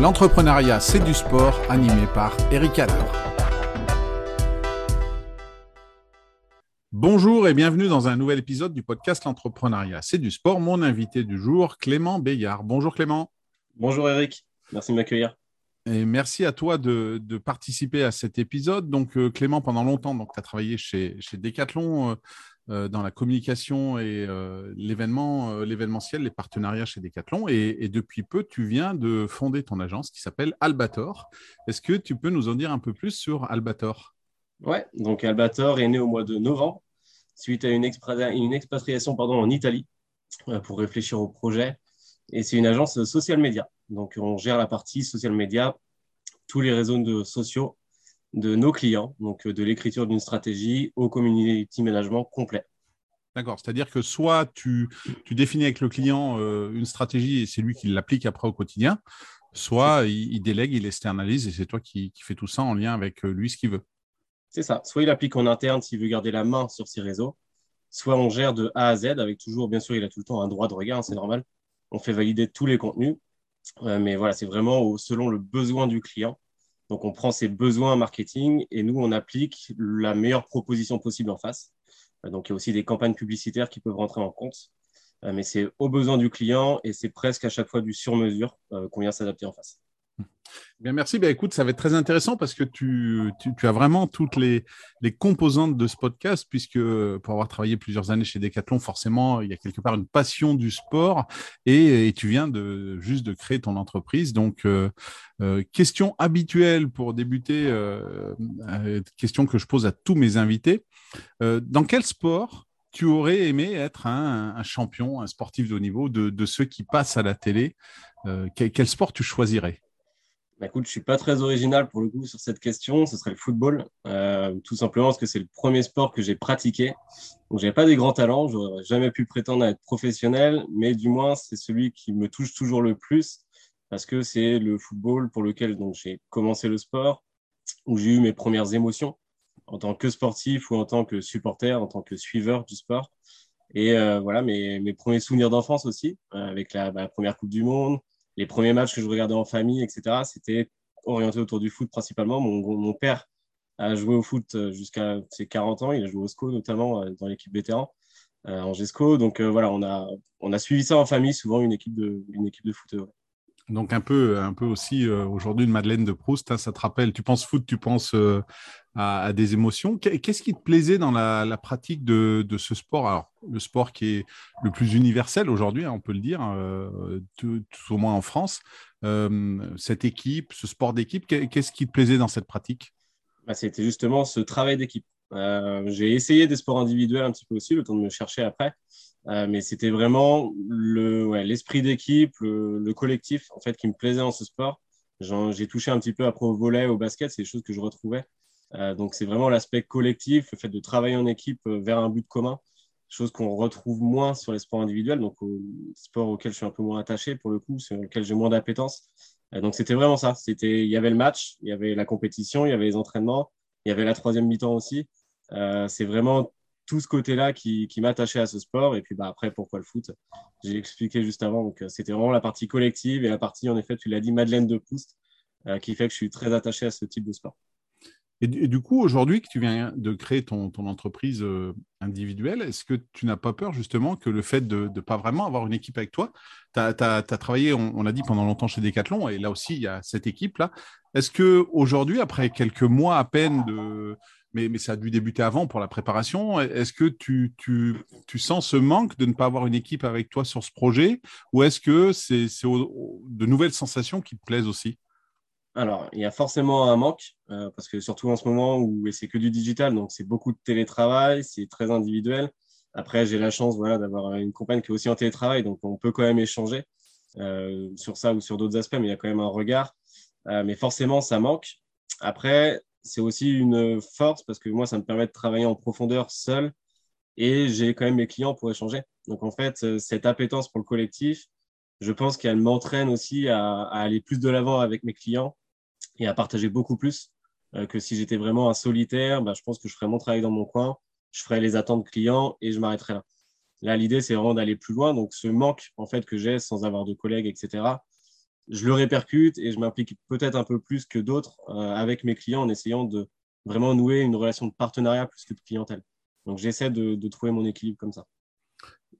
L'entrepreneuriat, c'est du sport, animé par Eric Adler. Bonjour et bienvenue dans un nouvel épisode du podcast L'entrepreneuriat, c'est du sport. Mon invité du jour, Clément Bayard. Bonjour Clément. Bonjour Eric, merci de m'accueillir. Et merci à toi de, participer à cet épisode. Donc, euh, Clément, pendant longtemps, tu as travaillé chez, chez Decathlon, euh, dans la communication et euh, euh, l'événementiel, les partenariats chez Decathlon. Et, depuis peu, tu viens de fonder ton agence qui s'appelle Albator. Est-ce que tu peux nous en dire un peu plus sur Albator? Ouais, donc Albator est né au mois de novembre suite à une, expatriation pardon, en Italie pour réfléchir au projet. Et c'est une agence social media. Donc, on gère la partie social media, tous les réseaux de sociaux de nos clients, donc euh, de l'écriture d'une stratégie au community management complet. D'accord, c'est-à-dire que soit tu, définis avec le client euh, une stratégie et c'est lui qui l'applique après au quotidien, soit il, délègue, il externalise et c'est toi qui, qui fais tout ça en lien avec euh, lui ce qu'il veut. C'est ça, soit il applique en interne s'il veut garder la main sur ses réseaux, soit on gère de A à Z avec toujours, bien sûr, il a tout le temps un droit de regard, c'est normal. On fait valider tous les contenus, mais voilà, c'est vraiment selon le besoin du client. Donc, on prend ses besoins marketing et nous, on applique la meilleure proposition possible en face. Euh, donc, il y a aussi des campagnes publicitaires qui peuvent rentrer en compte. Euh, mais c'est aux besoins du client et c'est presque à chaque fois du sur-mesure euh, qu'on vient s'adapter en face. Bien, merci. Ben, écoute, ça va être très intéressant parce que tu, as vraiment toutes les, composantes de ce podcast, puisque pour avoir travaillé plusieurs années chez Decathlon, forcément, il y a quelque part une passion du sport et, tu viens de juste de créer ton entreprise. Donc, euh, euh, question habituelle pour débuter, euh, question que je pose à tous mes invités. dans quel sport tu aurais aimé être un, champion, un sportif de haut niveau de, ceux qui passent à la télé? Quel sport tu choisirais? Bah, écoute, je suis pas très original pour le coup sur cette question. Ce serait le football, euh, tout simplement parce que c'est le premier sport que j'ai pratiqué. Donc, j'avais pas des grands talents, j'aurais jamais pu prétendre à être professionnel, mais du moins c'est celui qui me touche toujours le plus parce que c'est le football pour lequel donc j'ai commencé le sport, où j'ai eu mes premières émotions en tant que sportif ou en tant que supporter, en tant que suiveur du sport. Et euh, voilà mes, mes, premiers souvenirs d'enfance aussi, euh, avec la, bah, la première Coupe du Monde, les premiers matchs que je regardais en famille, etc., c'était orienté autour du foot principalement. Mon, père a joué au foot euh, jusqu'à ses 40 ans. Il a joué au SCO notamment euh, dans l'équipe vétéran euh, en GESCO. Donc voilà, on a, on a suivi ça en famille, souvent une équipe de, une équipe de foot. Donc un peu, un peu aussi aujourd'hui une Madeleine de Proust, hein, ça te rappelle, tu penses foot, tu penses à, des émotions. Qu'est-ce qui te plaisait dans la, pratique de, ce sport? Le sport qui est le plus universel aujourd'hui, hein, on peut le dire, euh, tout, au moins en France. Euh, cette équipe, ce sport d'équipe, qu'est-ce qui te plaisait dans cette pratique? Bah, C'était justement ce travail d'équipe. Euh, j'ai essayé des sports individuels un petit peu aussi, le temps de me chercher après. mais c'était vraiment l'esprit d'équipe, le, le, collectif en fait qui me plaisait dans ce sport. J'ai touché un petit peu après au volet, au basket, c'est des choses que je retrouvais. Euh, donc, c'est vraiment l'aspect collectif, le fait de travailler en équipe euh, vers un but commun, chose qu'on retrouve moins sur les sports individuels, donc au sport auquel je suis un peu moins attaché pour le coup, sur lequel j'ai moins d'appétence. Euh, donc, c'était vraiment ça. Il y avait le match, il y avait la compétition, il y avait les entraînements, il y avait la troisième mi-temps aussi. c'est vraiment tout ce côté-là qui, qui m'attachait à ce sport. Et puis bah, après, pourquoi le foot? J'ai expliqué juste avant. Donc, c'était vraiment la partie collective et la partie, en effet, tu l'as dit, Madeleine de Proust, qui fait que je suis très attaché à ce type de sport. Et, du coup, aujourd'hui que tu viens de créer ton, entreprise euh, individuelle, est-ce que tu n'as pas peur justement que le fait de ne pas vraiment avoir une équipe avec toi, tu as, travaillé, on, l'a dit, pendant longtemps chez Decathlon, et là aussi, il y a cette équipe-là. Est-ce qu'aujourd'hui, après quelques mois à peine de... Mais, ça a dû débuter avant pour la préparation. Est-ce que tu, sens ce manque de ne pas avoir une équipe avec toi sur ce projet ou est-ce que c'est de nouvelles sensations qui te plaisent aussi? Alors, il y a forcément un manque, euh, parce que surtout en ce moment où c'est que du digital, donc c'est beaucoup de télétravail, c'est très individuel. Après, j'ai la chance voilà, d'avoir une compagne qui est aussi en télétravail, donc on peut quand même échanger euh, sur ça ou sur d'autres aspects, mais il y a quand même un regard. Euh, mais forcément, ça manque. Après, c'est aussi une force, parce que moi, ça me permet de travailler en profondeur seul, et j'ai quand même mes clients pour échanger. Donc, en fait, cette appétence pour le collectif, je pense qu'elle m'entraîne aussi à, aller plus de l'avant avec mes clients et à partager beaucoup plus euh, que si j'étais vraiment un solitaire. Bah, je pense que je ferais mon travail dans mon coin, je ferais les attentes clients et je m'arrêterais là. Là, l'idée, c'est vraiment d'aller plus loin. Donc, ce manque en fait que j'ai sans avoir de collègues, etc., je le répercute et je m'implique peut-être un peu plus que d'autres avec mes clients en essayant de vraiment nouer une relation de partenariat plus que de clientèle. Donc j'essaie de, trouver mon équilibre comme ça.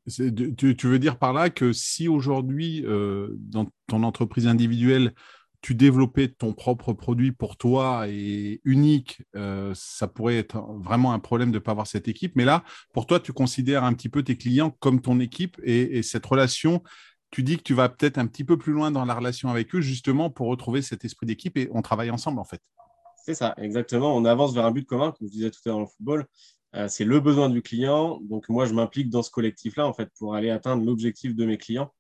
Tu, veux dire par là que si aujourd'hui, dans ton entreprise individuelle, tu développais ton propre produit pour toi et unique, euh, ça pourrait être vraiment un problème de ne pas avoir cette équipe. Mais là, pour toi, tu considères un petit peu tes clients comme ton équipe et, cette relation, tu dis que tu vas peut-être un petit peu plus loin dans la relation avec eux, justement pour retrouver cet esprit d'équipe et on travaille ensemble en fait. C'est ça, exactement. On avance vers un but commun, comme je disais tout à l'heure dans le football. Euh, c'est le besoin du client. Donc moi, je m'implique dans ce collectif-là en fait pour aller atteindre l'objectif de mes clients.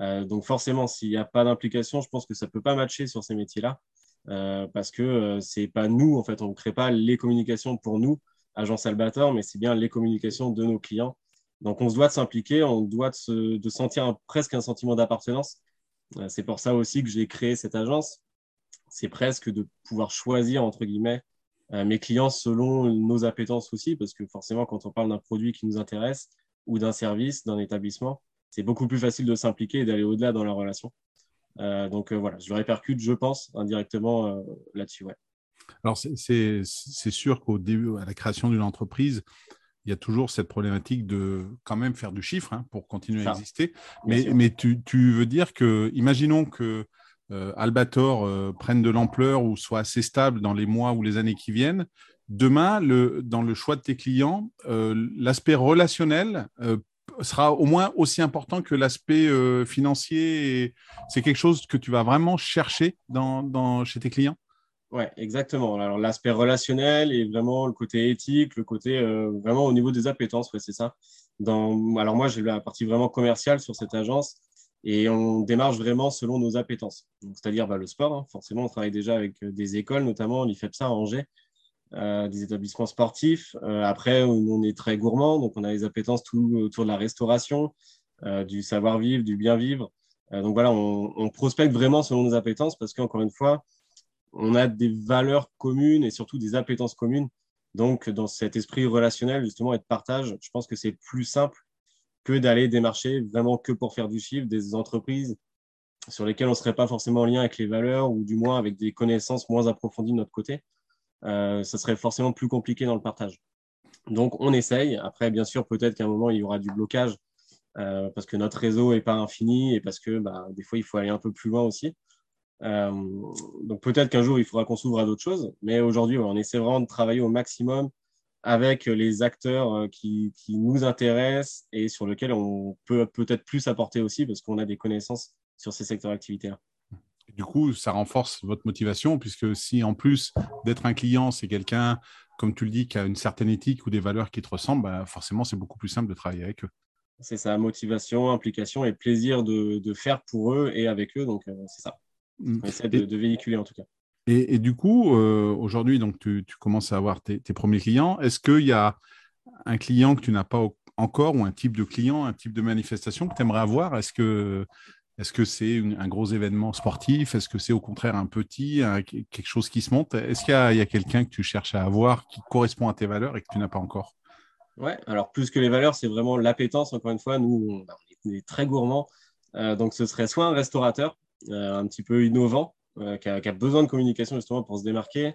Euh, donc forcément, s'il n'y a pas d'implication, je pense que ça ne peut pas matcher sur ces métiers-là. Euh, parce que euh, ce n'est pas nous, en fait, on ne crée pas les communications pour nous, agence Salvator, mais c'est bien les communications de nos clients. Donc on se doit de s'impliquer, on doit de, sentir presque un sentiment d'appartenance. c'est pour ça aussi que j'ai créé cette agence. C'est presque de pouvoir choisir, entre guillemets, mes clients selon nos appétences aussi, parce que forcément, quand on parle d'un produit qui nous intéresse ou d'un service, d'un établissement, c'est beaucoup plus facile de s'impliquer et d'aller au-delà dans la relation. Euh, donc euh, voilà, je le répercute, je pense, indirectement euh, là-dessus. Ouais. Alors c'est sûr qu'au début, à la création d'une entreprise, il y a toujours cette problématique de quand même faire du chiffre hein, pour continuer à exister. Mais, mais tu, tu, veux dire que, imaginons que Albator prenne de l'ampleur ou soit assez stable dans les mois ou les années qui viennent. Demain, le, dans le choix de tes clients, l'aspect relationnel sera au moins aussi important que l'aspect euh, financier. C'est quelque chose que tu vas vraiment chercher dans, chez tes clients? Oui, exactement. Alors, l'aspect relationnel et vraiment le côté éthique, le côté euh, vraiment au niveau des appétences, c'est ça. Dans, alors, moi, j'ai la partie vraiment commerciale sur cette agence et on démarche vraiment selon nos appétences. C'est-à-dire bah, le sport, hein. forcément, on travaille déjà avec euh, des écoles, notamment l'IFEPSA à Angers, euh, des établissements sportifs. Euh, après, on est très gourmand, donc on a les appétences tout autour de la restauration, euh, du savoir-vivre, du bien-vivre. donc voilà, on, prospecte vraiment selon nos appétences parce qu'encore une fois, on a des valeurs communes et surtout des appétences communes. Donc, dans cet esprit relationnel, justement, et de partage, je pense que c'est plus simple que d'aller démarcher vraiment que pour faire du chiffre des entreprises sur lesquelles on ne serait pas forcément en lien avec les valeurs ou du moins avec des connaissances moins approfondies de notre côté. Euh, ça serait forcément plus compliqué dans le partage. Donc, on essaye. Après, bien sûr, peut-être qu'à un moment, il y aura du blocage euh, parce que notre réseau n'est pas infini et parce que bah, des fois, il faut aller un peu plus loin aussi. Euh, donc, peut-être qu'un jour, il faudra qu'on s'ouvre à d'autres choses. Mais aujourd'hui, on essaie vraiment de travailler au maximum avec les acteurs qui, qui, nous intéressent et sur lesquels on peut peut-être plus apporter aussi parce qu'on a des connaissances sur ces secteurs d'activité-là du coup, ça renforce votre motivation, puisque si en plus d'être un client, c'est quelqu'un, comme tu le dis, qui a une certaine éthique ou des valeurs qui te ressemblent, bah, forcément, c'est beaucoup plus simple de travailler avec eux. C'est ça, motivation, implication et plaisir de, faire pour eux et avec eux. Donc, euh, c'est ça. Mm. On essaie de, véhiculer en tout cas. Et, du coup, euh, aujourd'hui, donc tu, commences à avoir tes, tes premiers clients. Est-ce qu'il y a un client que tu n'as pas encore ou un type de client, un type de manifestation que tu aimerais avoir? Est-ce que est-ce que c'est un gros événement sportif? Est-ce que c'est au contraire un petit, quelque chose qui se monte? Est-ce qu'il y a, quelqu'un que tu cherches à avoir qui correspond à tes valeurs et que tu n'as pas encore? Ouais, alors plus que les valeurs, c'est vraiment l'appétence. Encore une fois, nous, on est très gourmands. Euh, donc, ce serait soit un restaurateur euh, un petit peu innovant, euh, qui, a, besoin de communication justement pour se démarquer,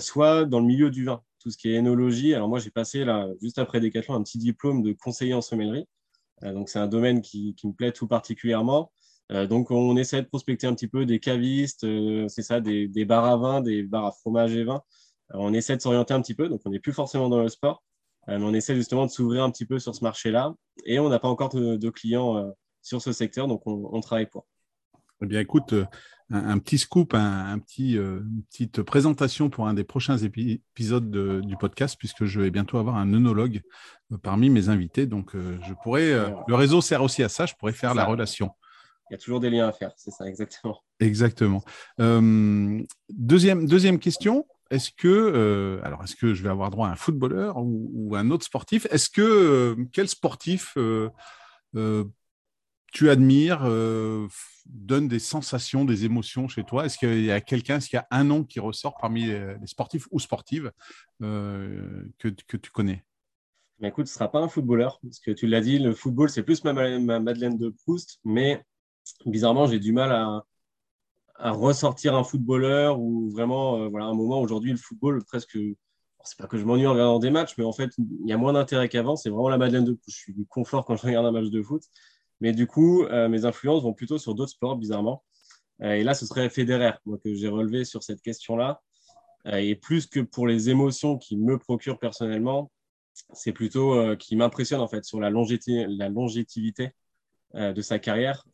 soit dans le milieu du vin, tout ce qui est énologie. Alors, moi, j'ai passé là, juste après Decathlon, un petit diplôme de conseiller en sommellerie. donc, c'est un domaine qui, me plaît tout particulièrement. Euh, donc, on essaie de prospecter un petit peu des cavistes, euh, c'est ça, des, bars à vin, des bars à fromage et vin. Euh, on essaie de s'orienter un petit peu, donc on n'est plus forcément dans le sport, mais on essaie justement de s'ouvrir un petit peu sur ce marché-là. Et on n'a pas encore de, clients sur ce secteur, donc on, travaille pour. Eh bien, écoute, un, petit scoop, un, petit, une petite présentation pour un des prochains épisodes du podcast, puisque je vais bientôt avoir un œnologue parmi mes invités. Donc, je pourrais, le réseau sert aussi à ça, je pourrais faire la relation il y a toujours des liens à faire, c'est ça, exactement. Exactement. Euh, deuxième, deuxième question. Est-ce que, euh, alors, est-ce que je vais avoir droit à un footballeur ou, un autre sportif? Est-ce que, euh, quel sportif tu admires, donne des sensations, des émotions chez toi? Est-ce qu'il y a quelqu'un, est-ce qu'il y a un nom qui ressort parmi les, sportifs ou sportives que, que tu connais? Mais écoute, ce ne sera pas un footballeur, parce que tu l'as dit, le football, c'est plus ma, ma Madeleine de Proust, mais bizarrement, j'ai du mal à, ressortir un footballeur ou vraiment, euh, voilà, un moment aujourd'hui, le football, presque, c'est pas que je m'ennuie en regardant des matchs, mais en fait, il y a moins d'intérêt qu'avant. C'est vraiment la Madeleine de Proust. Je suis confort quand je regarde un match de foot. Mais du coup, euh, mes influences vont plutôt sur d'autres sports, bizarrement. Euh, et là, ce serait Federer, moi, que j'ai relevé sur cette question-là. et plus que pour les émotions qu'il me procure personnellement, c'est plutôt qui m'impressionne, en fait, sur la, longévité, la longévité de sa carrière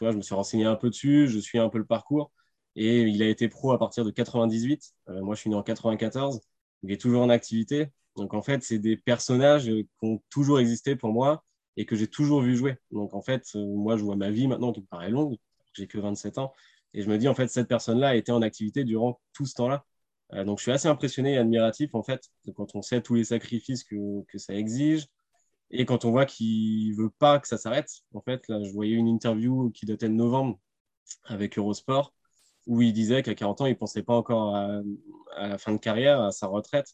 je me suis renseigné un peu dessus, je suis un peu le parcours. Et il a été pro à partir de 98. Euh, moi, je suis né en 94. Il est toujours en activité. Donc, en fait, c'est des personnages qui ont toujours existé pour moi et que j'ai toujours vu jouer. Donc, en fait, euh, moi, je vois ma vie maintenant qui me paraît longue. J'ai que 27 ans. Et je me dis, en fait, cette personne-là a été en activité durant tout ce temps-là. Euh, donc, je suis assez impressionné et admiratif, en fait, quand on sait tous les sacrifices que, que ça exige, et quand on voit qu'il veut pas que ça s'arrête, en fait, là, je voyais une interview qui datait de novembre avec Eurosport, où il disait qu'à 40 ans, il pensait pas encore à, la fin de carrière, à sa retraite.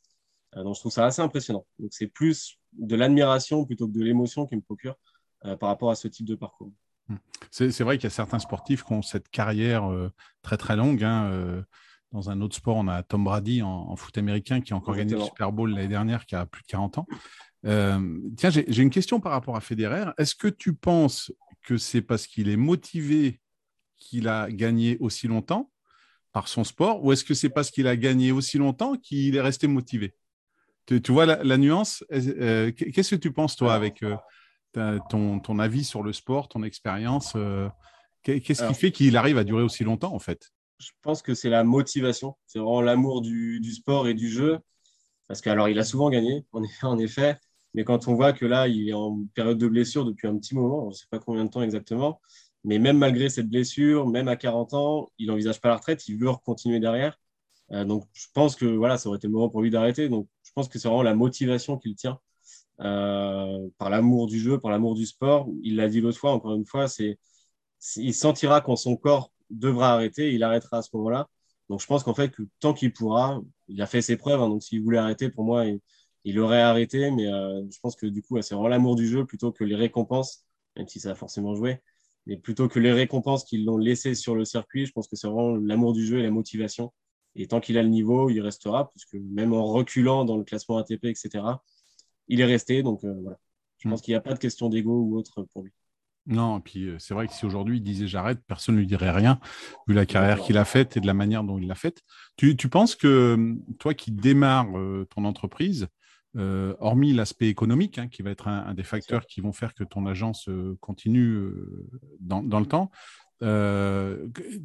Euh, donc, je trouve ça assez impressionnant. Donc, c'est plus de l'admiration plutôt que de l'émotion qui me procure euh, par rapport à ce type de parcours. Hum. C'est vrai qu'il y a certains sportifs qui ont cette carrière euh, très très longue. Hein, dans un autre sport, on a Tom Brady en, foot américain qui a encore gagné le Super Bowl l'année dernière, qui a plus de 40 ans. Euh, tiens, j'ai une question par rapport à Federer. Est-ce que tu penses que c'est parce qu'il est motivé qu'il a gagné aussi longtemps par son sport ou est-ce que c'est parce qu'il a gagné aussi longtemps qu'il est resté motivé? Tu, vois la, nuance? Euh, Qu'est-ce que tu penses, toi, avec euh, ton, ton, avis sur le sport, ton expérience Qu'est-ce qui fait qu'il arrive à durer aussi longtemps, en fait? Je pense que c'est la motivation. C'est vraiment l'amour du, sport et du jeu. Parce qu'alors, il a souvent gagné, en effet. Mais quand on voit que là, il est en période de blessure depuis un petit moment, on ne sait pas combien de temps exactement, mais même malgré cette blessure, même à 40 ans, il n'envisage pas la retraite, il veut continuer derrière. Euh, donc, je pense que voilà, ça aurait été le moment pour lui d'arrêter. Donc, je pense que c'est vraiment la motivation qu'il tient euh, par l'amour du jeu, par l'amour du sport. Il l'a dit l'autre fois, encore une fois, c'est il sentira quand son corps devra arrêter, il arrêtera à ce moment-là. Donc, je pense qu'en fait, que tant qu'il pourra, il a fait ses preuves. Hein, donc, s'il voulait arrêter, pour moi, il, il aurait arrêté, mais euh, je pense que du coup, c'est vraiment l'amour du jeu plutôt que les récompenses, même si ça a forcément joué, mais plutôt que les récompenses qu'ils l'ont laissé sur le circuit, je pense que c'est vraiment l'amour du jeu et la motivation. Et tant qu'il a le niveau, il restera, puisque même en reculant dans le classement ATP, etc., il est resté. Donc euh, voilà, je pense hmm. qu'il n'y a pas de question d'ego ou autre pour lui. Non, et puis euh, c'est vrai que si aujourd'hui il disait j'arrête, personne ne lui dirait rien, vu la carrière qu'il a faite et de la manière dont il l'a faite. Tu, tu, penses que toi qui démarres ton entreprise, euh, hormis l'aspect économique, hein, qui va être un, des facteurs qui vont faire que ton agence euh, continue euh, dans, le temps,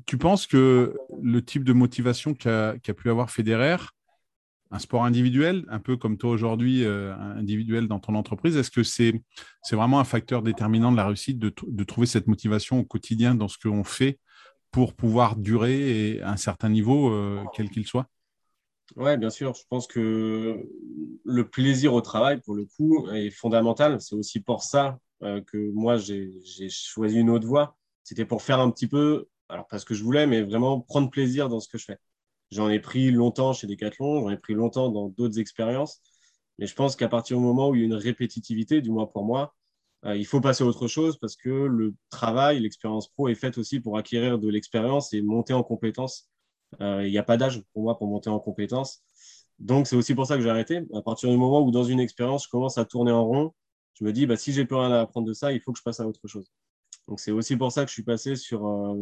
tu penses que le type de motivation qu'a pu avoir Federer, un sport individuel, un peu comme toi aujourd'hui, individuel dans ton entreprise, est-ce que c'est vraiment un facteur déterminant de la réussite de, trouver cette motivation au quotidien dans ce qu'on fait pour pouvoir durer à un certain niveau, quel qu'il soit? Oui, bien sûr. Je pense que le plaisir au travail, pour le coup, est fondamental. C'est aussi pour ça euh, que moi, j'ai choisi une autre voie. C'était pour faire un petit peu, alors parce que je voulais, mais vraiment prendre plaisir dans ce que je fais. J'en ai pris longtemps chez Decathlon, j'en ai pris longtemps dans d'autres expériences. Mais je pense qu'à partir du moment où il y a une répétitivité, du moins pour moi, euh, il faut passer à autre chose parce que le travail, l'expérience pro est faite aussi pour acquérir de l'expérience et monter en compétences euh, il n'y a pas d'âge pour moi pour monter en compétences. Donc, c'est aussi pour ça que j'ai arrêté. À partir du moment où, dans une expérience, je commence à tourner en rond, je me dis, bah, si j'ai plus rien à apprendre de ça, il faut que je passe à autre chose. Donc, c'est aussi pour ça que je suis passé sur, euh,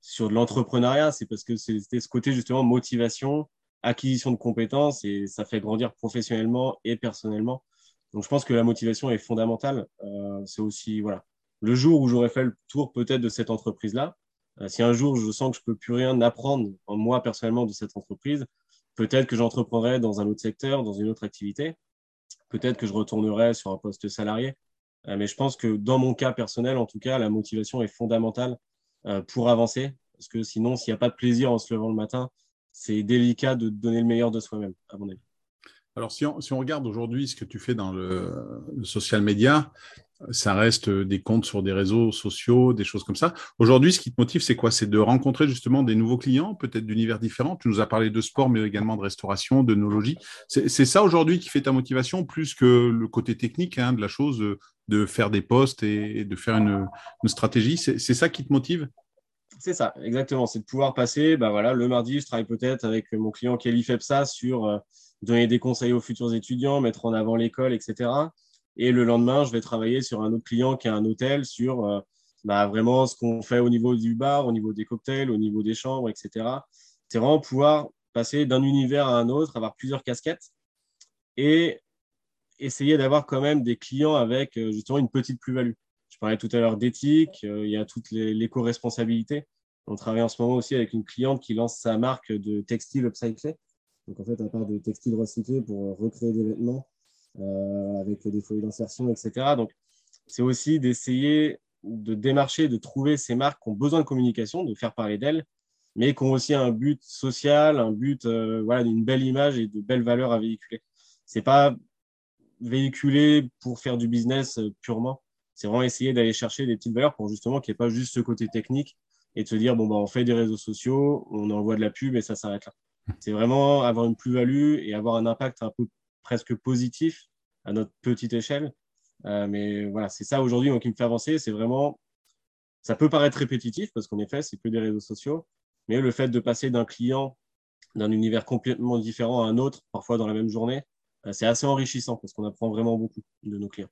sur de l'entrepreneuriat. C'est parce que c'était ce côté, justement, motivation, acquisition de compétences et ça fait grandir professionnellement et personnellement. Donc, je pense que la motivation est fondamentale. Euh, c'est aussi, voilà, le jour où j'aurais fait le tour peut-être de cette entreprise-là, euh, si un jour je sens que je peux plus rien apprendre en moi personnellement de cette entreprise, peut-être que j'entreprendrai dans un autre secteur, dans une autre activité. Peut-être que je retournerai sur un poste salarié. Euh, mais je pense que dans mon cas personnel, en tout cas, la motivation est fondamentale pour avancer. Parce que sinon, s'il n'y a pas de plaisir en se levant le matin, c'est délicat de donner le meilleur de soi-même, à mon avis. Alors, si on, regarde aujourd'hui ce que tu fais dans le, social media, ça reste des comptes sur des réseaux sociaux, des choses comme ça. Aujourd'hui, ce qui te motive, c'est quoi? C'est de rencontrer justement des nouveaux clients, peut-être d'univers différents. Tu nous as parlé de sport, mais également de restauration, de nologie. C'est ça aujourd'hui qui fait ta motivation, plus que le côté technique hein, de la chose, de faire des posts et, de faire une, stratégie. C'est ça qui te motive? C'est ça, exactement. C'est de pouvoir passer, bah voilà, le mardi, je travaille peut-être avec mon client Kelly Fepsa sur euh, donner des conseils aux futurs étudiants, mettre en avant l'école, etc. Et le lendemain, je vais travailler sur un autre client qui a un hôtel sur euh, bah, vraiment ce qu'on fait au niveau du bar, au niveau des cocktails, au niveau des chambres, etc. C'est vraiment pouvoir passer d'un univers à un autre, avoir plusieurs casquettes et essayer d'avoir quand même des clients avec euh, justement une petite plus-value. Je parlais tout à l'heure d'éthique, euh, il y a toutes l'éco-responsabilité. On travaille en ce moment aussi avec une cliente qui lance sa marque de textile upcyclé. Donc en fait, à part de textile recyclé pour recréer des vêtements euh, avec des foyers d'insertion, etc. Donc c'est aussi d'essayer de démarcher, de trouver ces marques qui ont besoin de communication, de faire parler d'elles, mais qui ont aussi un but social, un but euh, voilà, d'une belle image et de belles valeurs à véhiculer. C'est pas véhiculer pour faire du business purement, c'est vraiment essayer d'aller chercher des petites valeurs pour justement qu'il n'y ait pas juste ce côté technique et de se dire, bon, bah, on fait des réseaux sociaux, on envoie de la pub et ça s'arrête là. C'est vraiment avoir une plus-value et avoir un impact un peu presque positif à notre petite échelle. Euh, mais voilà, c'est ça aujourd'hui qui me fait avancer. C'est vraiment, ça peut paraître répétitif parce qu'en effet, c'est que des réseaux sociaux, mais le fait de passer d'un client d'un univers complètement différent à un autre, parfois dans la même journée, euh, c'est assez enrichissant parce qu'on apprend vraiment beaucoup de nos clients.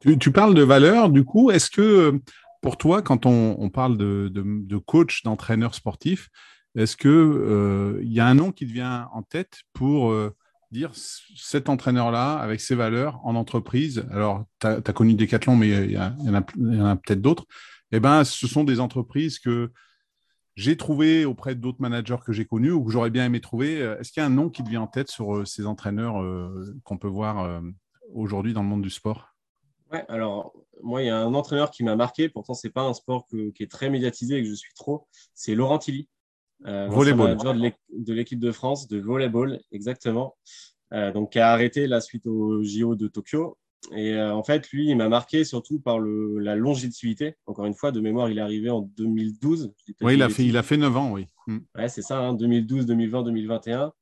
Tu, parles de valeur, du coup, est-ce que pour toi, quand on, parle de, coach, d'entraîneur sportif, est-ce qu'il euh, y a un nom qui te vient en tête pour euh, dire cet entraîneur-là, avec ses valeurs en entreprise? Alors, tu as, connu Decathlon, mais il y, en a, peut-être d'autres. Eh ben, ce sont des entreprises que j'ai trouvées auprès d'autres managers que j'ai connus ou que j'aurais bien aimé trouver. Est-ce qu'il y a un nom qui te vient en tête sur euh, ces entraîneurs qu'on peut voir aujourd'hui dans le monde du sport? Ouais, alors moi, il y a un entraîneur qui m'a marqué, pourtant, ce n'est pas un sport qui est très médiatisé et que je suis trop, c'est Laurent Tilly. Euh, volleyball. de l'équipe de France de volleyball, exactement. Euh, donc, qui a arrêté la suite au JO de Tokyo. Et euh, en fait, lui, il m'a marqué surtout par le, la longévité. Encore une fois, de mémoire, il est arrivé en 2012. Oui, il a, fait, il a fait 9 ans, oui. Mm. Ouais, c'est ça, 2012, 2020, 2021.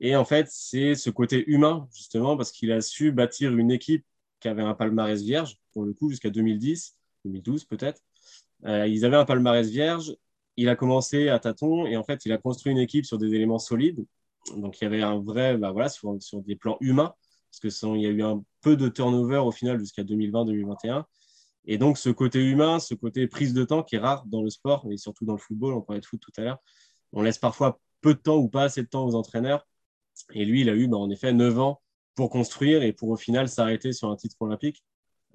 Et en fait, c'est ce côté humain, justement, parce qu'il a su bâtir une équipe qui avait un palmarès vierge, pour le coup, jusqu'à 2010, 2012 peut-être. Euh, ils avaient un palmarès vierge. Il a commencé à tâtons et en fait, il a construit une équipe sur des éléments solides. Donc, il y avait un vrai, bah, voilà, sur, des plans humains, parce que il y a eu un peu de turnover au final jusqu'à 2020-2021. Et donc, ce côté humain, ce côté prise de temps qui est rare dans le sport, et surtout dans le football, on parlait de foot tout à l'heure, on laisse parfois peu de temps ou pas assez de temps aux entraîneurs. Et lui, il a eu bah, en effet 9 ans pour construire et pour au final s'arrêter sur un titre olympique.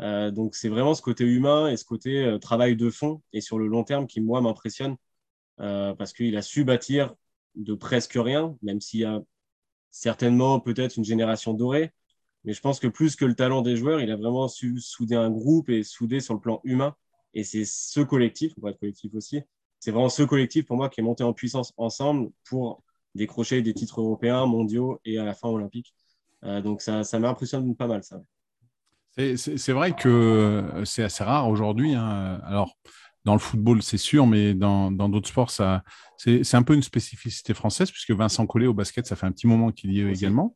Euh, donc c'est vraiment ce côté humain et ce côté euh, travail de fond et sur le long terme qui moi m'impressionne euh, parce qu'il a su bâtir de presque rien, même s'il y a certainement peut-être une génération dorée. Mais je pense que plus que le talent des joueurs, il a vraiment su souder un groupe et souder sur le plan humain. Et c'est ce collectif, va être collectif aussi, c'est vraiment ce collectif pour moi qui est monté en puissance ensemble pour décrocher des titres européens, mondiaux et à la fin olympiques. Euh, donc ça, ça m'impressionne pas mal, ça. C'est vrai que c'est assez rare aujourd'hui. Hein. Alors, dans le football, c'est sûr, mais dans d'autres sports, c'est un peu une spécificité française, puisque Vincent Collet au basket, ça fait un petit moment qu'il y est également.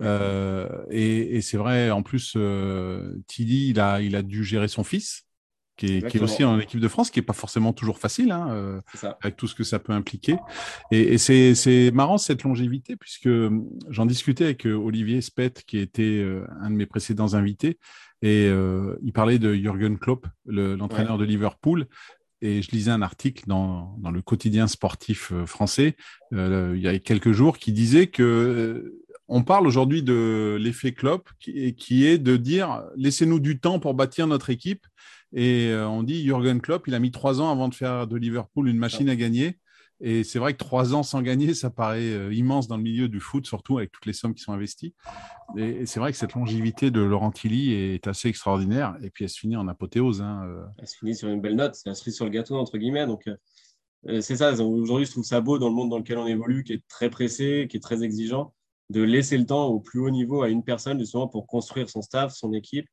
Euh, et, c'est vrai, en plus, euh, Tilly, il a, il a dû gérer son fils qui est, aussi en équipe de France, qui n'est pas forcément toujours facile, hein, euh, avec tout ce que ça peut impliquer. Et, c'est marrant cette longévité, puisque hum, j'en discutais avec euh, Olivier Spett, qui était euh, un de mes précédents invités, et il parlait de Jürgen Klopp, l'entraîneur de Liverpool. Et je lisais un article dans, dans le quotidien sportif français il y a quelques jours qui disait que on parle aujourd'hui de l'effet Klopp, qui, qui est de dire laissez-nous du temps pour bâtir notre équipe et euh, on dit Jürgen Klopp, il a mis trois ans avant de faire de Liverpool une machine à gagner. Et c'est vrai que trois ans sans gagner, ça paraît euh, immense dans le milieu du foot, surtout avec toutes les sommes qui sont investies. Et, c'est vrai que cette longévité de Laurent Tilly est assez extraordinaire. Et puis elle se finit en apothéose. Hein, euh. Elle se finit sur une belle note, c'est la cerise sur le gâteau, entre guillemets. Donc c'est ça, aujourd'hui je trouve ça beau dans le monde dans lequel on évolue, qui est très pressé, qui est très exigeant, de laisser le temps au plus haut niveau à une personne justement pour construire son staff, son équipe,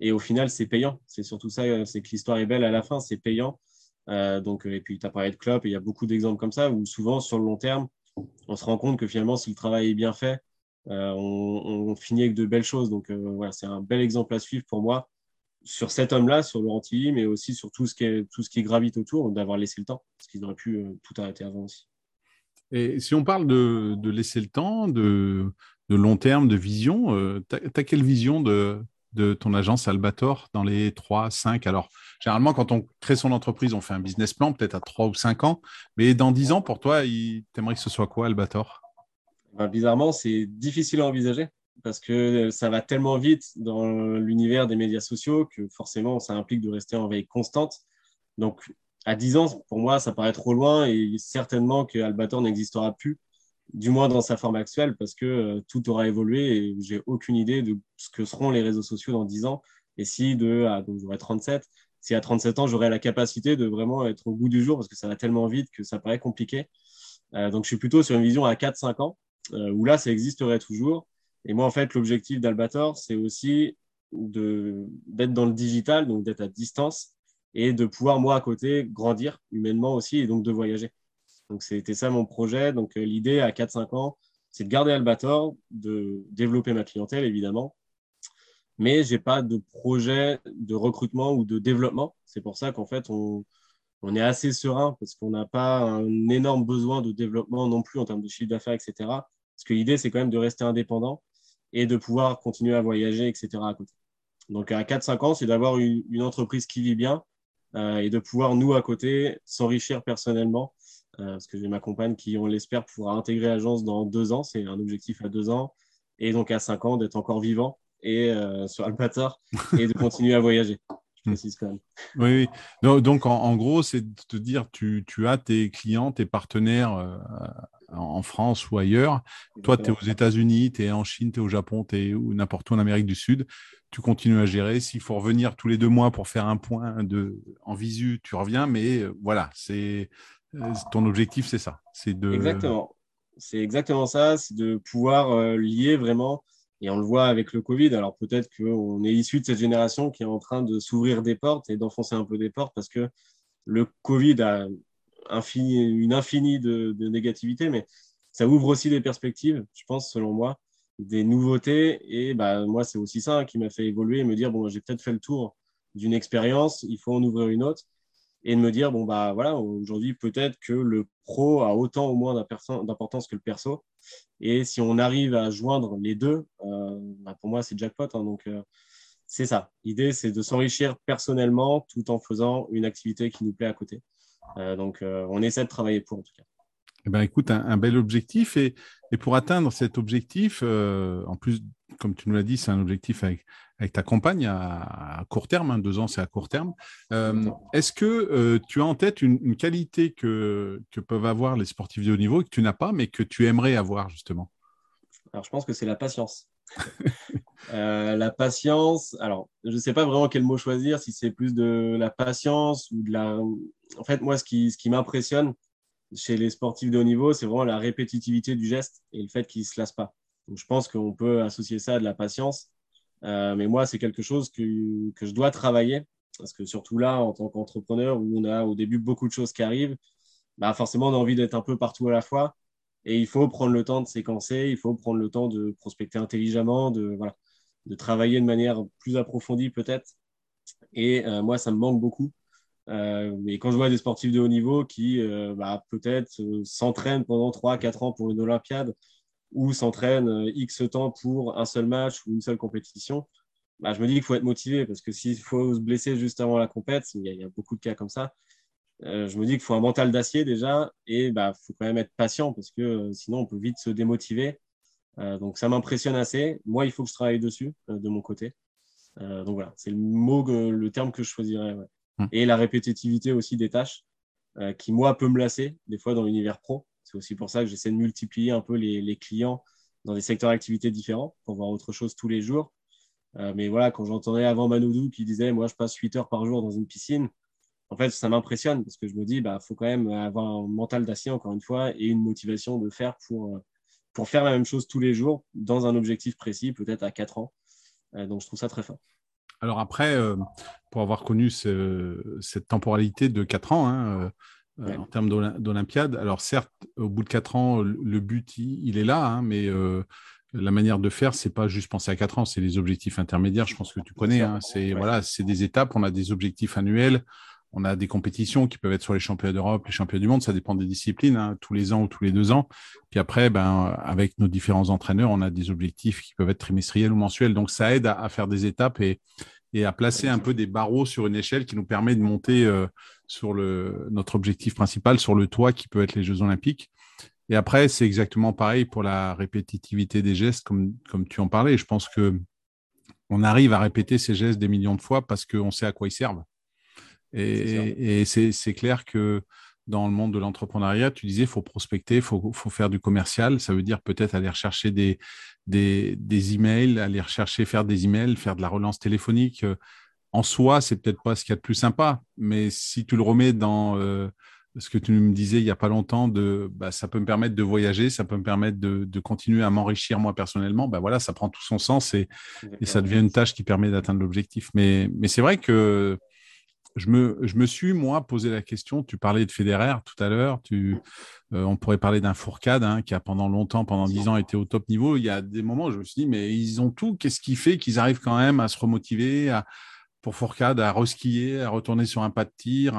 et au final, c'est payant. C'est surtout ça, euh, c'est que l'histoire est belle à la fin, c'est payant. Euh, donc, euh, et puis, tu as parlé de Klopp, et il y a beaucoup d'exemples comme ça où souvent, sur le long terme, on se rend compte que finalement, si le travail est bien fait, on, finit avec de belles choses. Donc, voilà, c'est un bel exemple à suivre pour moi. sur cet homme-là, sur Laurent Tilly, mais aussi sur tout ce qui, est, tout ce qui gravite autour, d'avoir laissé le temps, parce qu'ils auraient pu tout arrêter avant aussi. Et si on parle de, laisser le temps, de, long terme, de vision, tu as, quelle vision de, de ton agence Albator dans les 3, 5 Alors, généralement, quand on crée son entreprise, on fait un business plan, peut-être à 3 ou 5 ans. Mais dans 10 ans, pour toi, tu aimerais que ce soit quoi, Albator? Ben, Bizarrement, c'est difficile à envisager parce que ça va tellement vite dans l'univers des médias sociaux que forcément, ça implique de rester en veille constante. Donc, à 10 ans, pour moi, ça paraît trop loin et certainement que Albator n'existera plus du moins dans sa forme actuelle, parce que euh, tout aura évolué et j'ai aucune idée de ce que seront les réseaux sociaux dans 10 ans. Et si de, ah, donc j'aurai 37, si à 37 ans, j'aurai la capacité de vraiment être au bout du jour, parce que ça va tellement vite que ça paraît compliqué. Euh, donc je suis plutôt sur une vision à 4-5 ans, euh, où là, ça existerait toujours. Et moi, en fait, l'objectif d'Albator, c'est aussi d'être dans le digital, donc d'être à distance, et de pouvoir, moi, à côté, grandir humainement aussi, et donc de voyager. Donc, c'était ça mon projet. Donc, euh, l'idée à 4-5 ans, c'est de garder Albator, de développer ma clientèle, évidemment. Mais je n'ai pas de projet de recrutement ou de développement. C'est pour ça qu'en fait, on, est assez serein parce qu'on n'a pas un énorme besoin de développement non plus en termes de chiffre d'affaires, etc. Parce que l'idée, c'est quand même de rester indépendant et de pouvoir continuer à voyager, etc. à côté. Donc, à 4-5 ans, c'est d'avoir une, entreprise qui vit bien euh, et de pouvoir, nous, à côté, s'enrichir personnellement parce que j'ai ma compagne qui, on l'espère, pourra intégrer l'agence dans deux ans. C'est un objectif à deux ans. Et donc à cinq ans, d'être encore vivant et euh, sur Albator et de continuer à voyager. Je précise quand même. Oui, oui. Donc, en, gros, c'est de te dire, tu, tu, as tes clients, tes partenaires euh, en France ou ailleurs. Toi, tu es aux États-Unis, tu es en Chine, tu es au Japon, tu es n'importe où en Amérique du Sud. Tu continues à gérer. S'il faut revenir tous les deux mois pour faire un point de, en visu, tu reviens. Mais voilà, c'est euh, ton objectif, c'est ça. C'est de... Exactement. C'est exactement ça. C'est de pouvoir euh, lier vraiment. Et on le voit avec le Covid. Alors peut-être qu'on est issu de cette génération qui est en train de s'ouvrir des portes et d'enfoncer un peu des portes parce que le Covid a une infinie de, de négativité, mais ça ouvre aussi des perspectives, je pense, selon moi, des nouveautés. Et bah, moi, c'est aussi ça qui m'a fait évoluer et me dire, bon, j'ai peut-être fait le tour d'une expérience, il faut en ouvrir une autre et de me dire bon bah voilà aujourd'hui peut-être que le pro a autant ou moins d'importance que le perso. Et si on arrive à joindre les deux euh, bah, pour moi c'est jackpot hein, donc euh, c'est ça. L'idée c'est de s'enrichir personnellement tout en faisant une activité qui nous plaît à côté. Euh, donc on essaie de travailler pour en tout cas. Eh ben, écoute, un, bel objectif. Et, et, pour atteindre cet objectif, en plus, comme tu nous l'as dit, c'est un objectif avec, avec ta compagne à, court terme, hein, deux ans c'est à court terme. Euh, est-ce que euh, tu as en tête une, qualité que, que, peuvent avoir les sportifs de haut niveau que tu n'as pas, mais que tu aimerais avoir justement? Alors je pense que c'est la patience. Euh, la patience, alors je ne sais pas vraiment quel mot choisir, si c'est plus de la patience ou de la... En fait, moi, ce qui, ce qui m'impressionne chez les sportifs de haut niveau, c'est vraiment la répétitivité du geste et le fait qu'ils ne se lassent pas. Je pense qu'on peut associer ça à de la patience euh, mais moi, c'est quelque chose que, que, je dois travailler. Parce que surtout là, en tant qu'entrepreneur, où on a au début beaucoup de choses qui arrivent, bah forcément, on a envie d'être un peu partout à la fois. Et il faut prendre le temps de séquencer, il faut prendre le temps de prospecter intelligemment, de, voilà, de travailler de manière plus approfondie peut-être. Et euh, moi, ça me manque beaucoup. Euh, mais quand je vois des sportifs de haut niveau qui euh, bah, peut-être s'entraînent pendant 3-4 ans pour une Olympiade, ou s'entraîne euh, X temps pour un seul match ou une seule compétition, bah, je me dis qu'il faut être motivé parce que s'il faut se blesser juste avant la compète, il y, a, beaucoup de cas comme ça. Euh, je me dis qu'il faut un mental d'acier déjà et il bah, faut quand même être patient parce que euh, sinon on peut vite se démotiver. donc ça m'impressionne assez. Moi, il faut que je travaille dessus de mon côté. donc voilà, c'est le mot, le terme que je choisirais. Mmh. Et la répétitivité aussi des tâches qui, moi, peut me lasser des fois dans l'univers pro. C'est aussi pour ça que j'essaie de multiplier un peu les, clients dans des secteurs d'activité différents pour voir autre chose tous les jours. Euh, mais voilà, quand j'entendais avant Manoudou qui disait Moi, je passe 8 heures par jour dans une piscine, en fait, ça m'impressionne parce que je me dis bah faut quand même avoir un mental d'acier, encore une fois, et une motivation de faire pour, euh, pour faire la même chose tous les jours dans un objectif précis, peut-être à 4 ans. Euh, donc, je trouve ça très fort. Alors après, pour avoir connu cette temporalité de 4 ans, hein, en termes d'Olympiade. Alors certes, au bout de quatre ans, le but, il, est là, hein, mais euh, la manière de faire, c'est pas juste penser à quatre ans, c'est les objectifs intermédiaires. Je pense que tu connais. Hein. c'est voilà, c'est des étapes. On a des objectifs annuels. On a des compétitions qui peuvent être sur les championnats d'Europe, les championnats du monde. Ça dépend des disciplines, hein, tous les ans ou tous les deux ans. Puis après, ben, avec nos différents entraîneurs, on a des objectifs qui peuvent être trimestriels ou mensuels. Donc ça aide à, faire des étapes et, et, à placer un peu des barreaux sur une échelle qui nous permet de monter euh, sur le, notre objectif principal, sur le toit qui peut être les Jeux Olympiques. Et après, c'est exactement pareil pour la répétitivité des gestes, comme, comme tu en parlais. Je pense que on arrive à répéter ces gestes des millions de fois parce qu'on sait à quoi ils servent. Et, c'est clair que dans le monde de l'entrepreneuriat, tu disais, il faut prospecter, il faut, faut, faire du commercial. Ça veut dire peut-être aller rechercher des, des, des, emails, aller rechercher, faire des emails, faire de la relance téléphonique. En soi, c'est peut-être pas ce qu'il y a de plus sympa, mais si tu le remets dans euh, ce que tu me disais il n'y a pas longtemps, bah, ça peut me permettre de voyager, ça peut me permettre de, continuer à m'enrichir moi personnellement, bah, voilà, ça prend tout son sens et, ça devient une tâche qui permet d'atteindre l'objectif. Mais, c'est vrai que je me, suis, moi, posé la question, tu parlais de Federer tout à l'heure, euh, on pourrait parler d'un Fourcade hein, qui a pendant longtemps, pendant dix ans, été au top niveau. Il y a des moments où je me suis dit, mais ils ont tout, qu'est-ce qui fait qu'ils arrivent quand même à se remotiver, pour Fourcade à reskier, à retourner sur un pas de tir.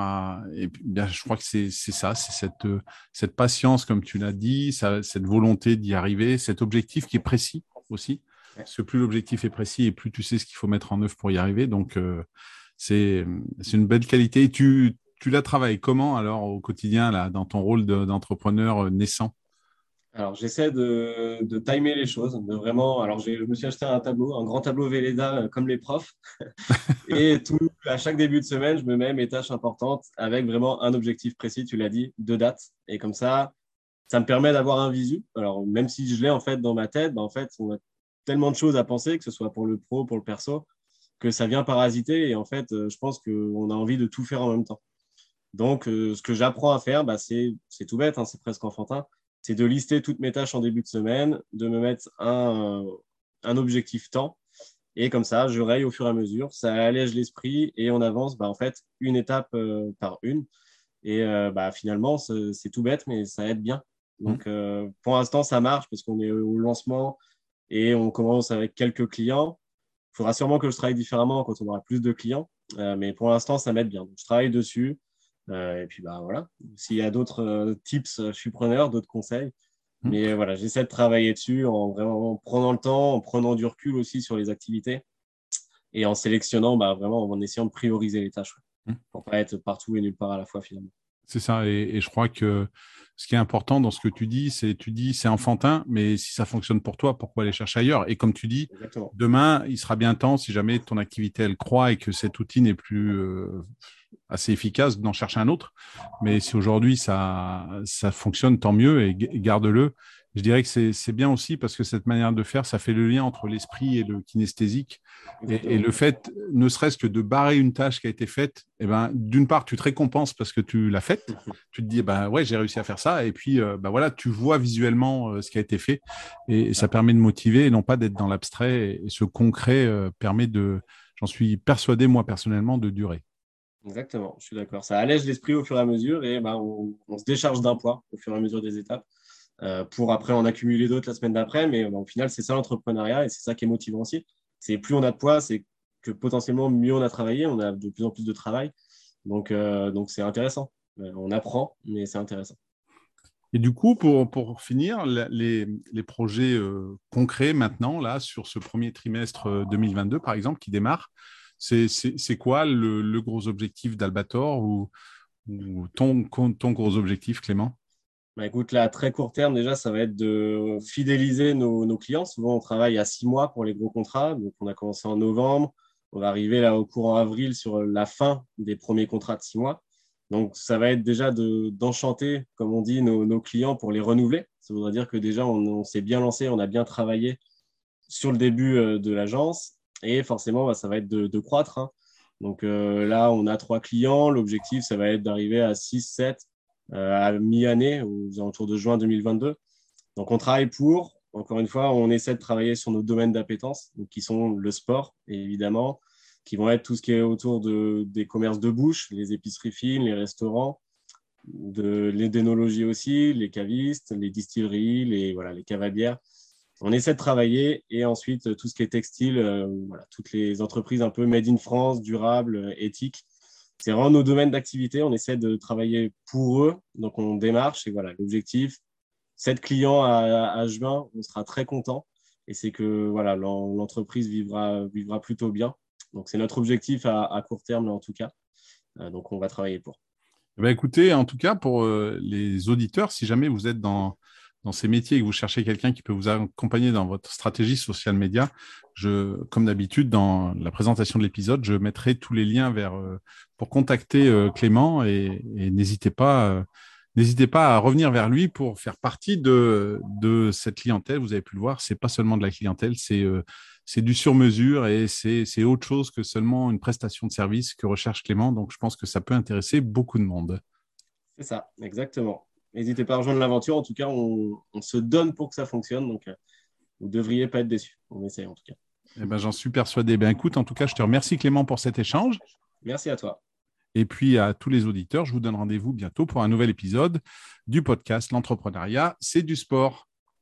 Et bien, je crois que c'est ça, c'est cette, cette patience, comme tu l'as dit, cette volonté d'y arriver, cet objectif qui est précis aussi. Parce que plus l'objectif est précis et plus tu sais ce qu'il faut mettre en œuvre pour y arriver. Donc, euh, c'est une belle qualité. Et tu, tu la travailles comment alors au quotidien, là, dans ton rôle d'entrepreneur euh, naissant? Alors, j'essaie de, de, timer les choses, de vraiment. Alors, je me suis acheté un tableau, un grand tableau Véleda euh, comme les profs. et tout, à chaque début de semaine, je me mets mes tâches importantes avec vraiment un objectif précis, tu l'as dit, deux dates. Et comme ça, ça me permet d'avoir un visu. Alors, même si je l'ai en fait dans ma tête, ben, en fait, on a tellement de choses à penser, que ce soit pour le pro, pour le perso, que ça vient parasiter. Et en fait, euh, je pense qu'on a envie de tout faire en même temps. Donc, euh, ce que j'apprends à faire, bah, c'est tout bête, hein, c'est presque enfantin c'est de lister toutes mes tâches en début de semaine, de me mettre un, objectif temps. Et comme ça, je raye au fur et à mesure. Ça allège l'esprit et on avance bah, en fait une étape euh, par une. Et euh, bah, finalement, c'est tout bête, mais ça aide bien. Donc mmh. euh, pour l'instant, ça marche parce qu'on est au lancement et on commence avec quelques clients. Il faudra sûrement que je travaille différemment quand on aura plus de clients. mais pour l'instant, ça m'aide bien. je travaille dessus. Euh, et puis, bah, voilà. S'il y a d'autres euh, tips, je suis preneur, d'autres conseils. Hmm. Mais voilà, j'essaie de travailler dessus en vraiment prenant le temps, en prenant du recul aussi sur les activités et en sélectionnant, bah, vraiment en essayant de prioriser les tâches pour hmm. pour pas être partout et nulle part à la fois finalement. C'est ça, et, je crois que ce qui est important dans ce que tu dis, c'est tu dis c'est enfantin, mais si ça fonctionne pour toi, pourquoi aller chercher ailleurs? Et comme tu dis, demain, il sera bien temps, si jamais ton activité elle croît et que cet outil n'est plus euh, assez efficace d'en chercher un autre. Mais si aujourd'hui ça, ça fonctionne, tant mieux et, garde-le. Je dirais que c'est bien aussi parce que cette manière de faire, ça fait le lien entre l'esprit et le kinesthésique. Et, le fait, ne serait-ce que de barrer une tâche qui a été faite, eh ben, d'une part, tu te récompenses parce que tu l'as faite. tu te dis, ben, ouais, j'ai réussi à faire ça. Et puis, euh, ben, voilà, tu vois visuellement euh, ce qui a été fait. Et, ça permet de motiver et non pas d'être dans l'abstrait. Et, ce concret euh, permet de, j'en suis persuadé, moi, personnellement, de durer. Exactement, je suis d'accord. Ça allège l'esprit au fur et à mesure et ben, on, se décharge d'un poids au fur et à mesure des étapes euh, pour après en accumuler d'autres la semaine d'après. Mais ben, au final, c'est ça l'entrepreneuriat et c'est ça qui est motivant aussi. C'est plus on a de poids, c'est que potentiellement mieux on a travaillé, on a de plus en plus de travail. Donc, euh, donc c'est intéressant. Euh, on apprend, mais c'est intéressant. Et du coup, pour, pour finir, les, les projets concrets maintenant, là, sur ce premier trimestre 2022, par exemple, qui démarre, c'est quoi le, gros objectif d'Albator ou, ton, gros objectif, Clément? Bah écoute, là, à très court terme, déjà, ça va être de fidéliser nos, clients. Souvent, on travaille à six mois pour les gros contrats. Donc, on a commencé en novembre. On va arriver là au courant avril sur la fin des premiers contrats de six mois. Donc, ça va être déjà d'enchanter, comme on dit, nos, clients pour les renouveler. Ça voudrait dire que déjà, on s'est bien lancé, on a bien travaillé sur le début euh, de l'agence et forcément, bah, ça va être de, croître. Hein. Donc euh, là, on a trois clients. L'objectif, ça va être d'arriver à 6, 7 euh, à mi-année, aux alentours de juin 2022. Donc on travaille pour. Encore une fois, on essaie de travailler sur nos domaines d'appétence, qui sont le sport, évidemment, qui vont être tout ce qui est autour de, des commerces de bouche, les épiceries fines, les restaurants, de l'édénologie aussi, les cavistes, les distilleries, les cavalières on essaie de travailler et ensuite tout ce qui est textile, voilà, toutes les entreprises un peu made in France, durables, éthiques. C'est vraiment nos domaines d'activité. On essaie de travailler pour eux. Donc, on démarche et voilà, l'objectif, 7 clients à, juin, on sera très content. Et c'est que voilà, l'entreprise vivra, vivra plutôt bien. Donc, c'est notre objectif à, court terme, en tout cas. Euh, donc, on va travailler pour. Eh ben, écoutez, en tout cas, pour euh, les auditeurs, si jamais vous êtes dans, dans ces métiers et que vous cherchez quelqu'un qui peut vous accompagner dans votre stratégie social média, je, comme d'habitude, dans la présentation de l'épisode, je mettrai tous les liens vers euh, pour contacter Clément et, et n'hésitez pas à revenir vers lui pour faire partie de, cette clientèle. Vous avez pu le voir, c'est pas seulement de la clientèle, c'est euh, c'est du sur-mesure et c'est autre chose que seulement une prestation de service que recherche Clément. Donc, je pense que ça peut intéresser beaucoup de monde. C'est ça, exactement. N'hésitez pas à rejoindre l'aventure. En tout cas, on, on, se donne pour que ça fonctionne. Donc, euh, vous ne devriez pas être déçus. On essaye en tout cas. Eh ben, J'en suis persuadé. Ben, écoute, en tout cas, je te remercie Clément pour cet échange. Merci à toi. Et puis à tous les auditeurs, je vous donne rendez-vous bientôt pour un nouvel épisode du podcast L'entrepreneuriat, c'est du sport.